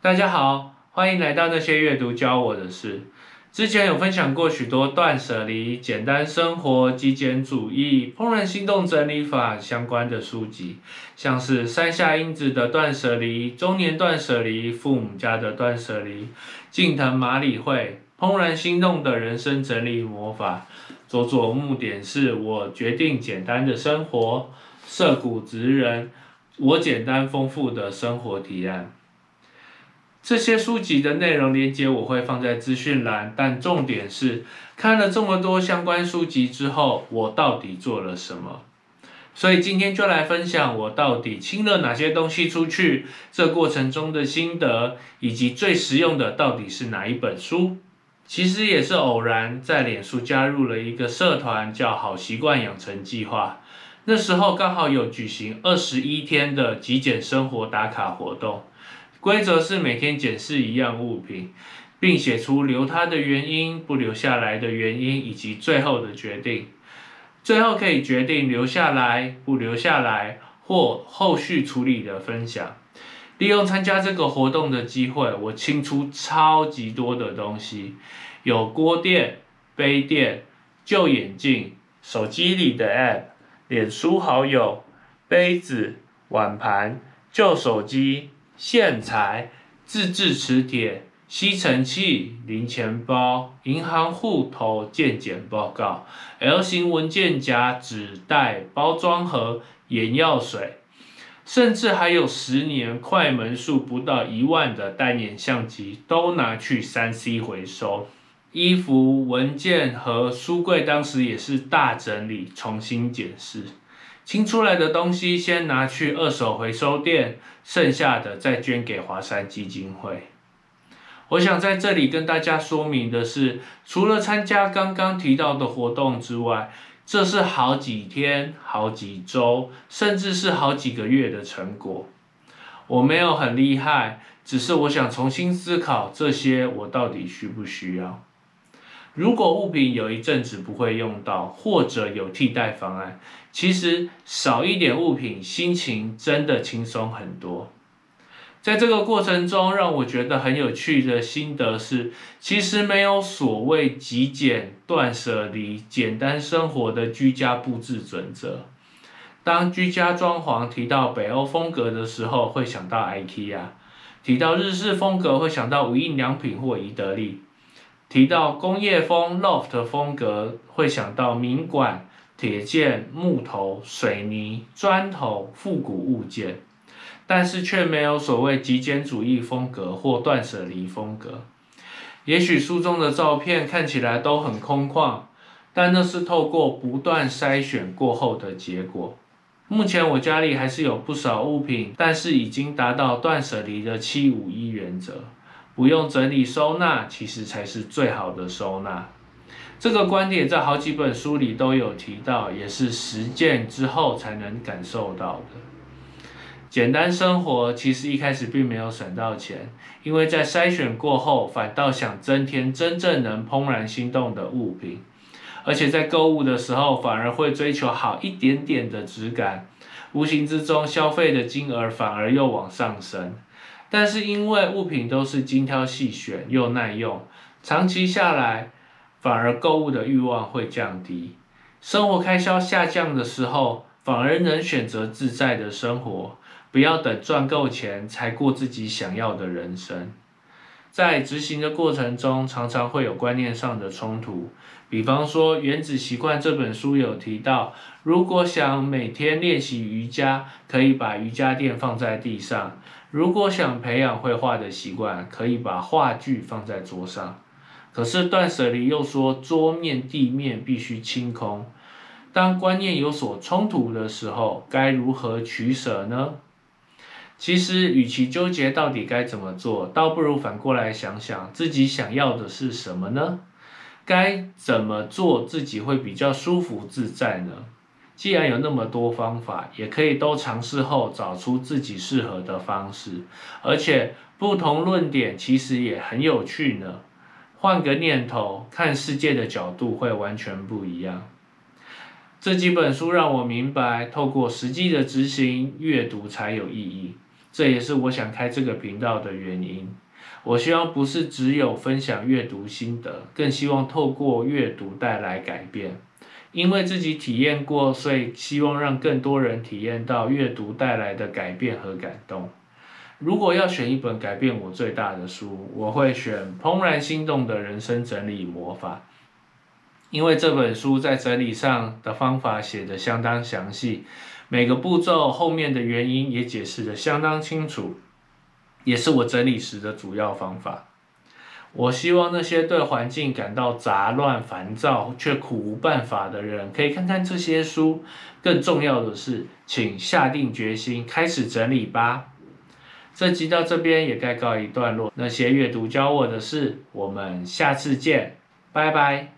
大家好，欢迎来到那些阅读教我的事。之前有分享过许多断舍离、简单生活、极简主义、怦然心动整理法相关的书籍，像是山下英子的断舍离、中年断舍离、父母家的断舍离、近藤麻里惠怦然心动的人生整理魔法、佐佐木典是我决定简单的生活、涩谷直人我简单丰富的生活提案。这些书籍的内容连接我会放在资讯栏，但重点是看了这么多相关书籍之后，我到底做了什么？所以今天就来分享我到底清了哪些东西出去，这过程中的心得，以及最实用的到底是哪一本书。其实也是偶然在脸书加入了一个社团，叫好习惯养成计划。那时候刚好有举行二十一天的极简生活打卡活动。规则是每天检视一样物品，并写出留它的原因、不留下来的原因以及最后的决定。最后可以决定留下来、不留下来或后续处理的分享。利用参加这个活动的机会，我清出超级多的东西，有锅垫、杯垫、旧眼镜、手机里的 App、脸书好友、杯子、碗盘、旧手机。线材、自制磁铁、吸尘器、零钱包、银行户头、健检报告、L 型文件夹、纸袋、包装盒、眼药水，甚至还有十年快门数不到一万的单眼相机，都拿去三 C 回收。衣服、文件和书柜当时也是大整理，重新检视。清出来的东西先拿去二手回收店，剩下的再捐给华山基金会。我想在这里跟大家说明的是，除了参加刚刚提到的活动之外，这是好几天、好几周，甚至是好几个月的成果。我没有很厉害，只是我想重新思考这些，我到底需不需要？如果物品有一阵子不会用到，或者有替代方案，其实少一点物品，心情真的轻松很多。在这个过程中，让我觉得很有趣的心得是，其实没有所谓极简、断舍离、简单生活的居家布置准则。当居家装潢提到北欧风格的时候，会想到 IKEA；提到日式风格，会想到无印良品或宜得利。提到工业风 loft 风格，会想到名馆、铁件、木头、水泥、砖头、复古物件，但是却没有所谓极简主义风格或断舍离风格。也许书中的照片看起来都很空旷，但那是透过不断筛选过后的结果。目前我家里还是有不少物品，但是已经达到断舍离的七五一原则。不用整理收纳，其实才是最好的收纳。这个观点在好几本书里都有提到，也是实践之后才能感受到的。简单生活其实一开始并没有省到钱，因为在筛选过后，反倒想增添真正能怦然心动的物品，而且在购物的时候反而会追求好一点点的质感，无形之中消费的金额反而又往上升。但是因为物品都是精挑细选又耐用，长期下来反而购物的欲望会降低，生活开销下降的时候，反而能选择自在的生活，不要等赚够钱才过自己想要的人生。在执行的过程中，常常会有观念上的冲突。比方说，《原子习惯》这本书有提到，如果想每天练习瑜伽，可以把瑜伽垫放在地上；如果想培养绘画的习惯，可以把画具放在桌上。可是断舍离又说，桌面、地面必须清空。当观念有所冲突的时候，该如何取舍呢？其实，与其纠结到底该怎么做，倒不如反过来想想自己想要的是什么呢？该怎么做自己会比较舒服自在呢？既然有那么多方法，也可以都尝试后找出自己适合的方式。而且，不同论点其实也很有趣呢。换个念头，看世界的角度会完全不一样。这几本书让我明白，透过实际的执行阅读才有意义。这也是我想开这个频道的原因。我希望不是只有分享阅读心得，更希望透过阅读带来改变。因为自己体验过，所以希望让更多人体验到阅读带来的改变和感动。如果要选一本改变我最大的书，我会选《怦然心动的人生整理魔法》，因为这本书在整理上的方法写得相当详细，每个步骤后面的原因也解释得相当清楚，也是我整理时的主要方法。我希望那些对环境感到杂乱、烦躁却苦无办法的人，可以看看这些书。更重要的是，请下定决心开始整理吧。这集到这边也该告一段落。那些阅读教我的事，我们下次见，拜拜。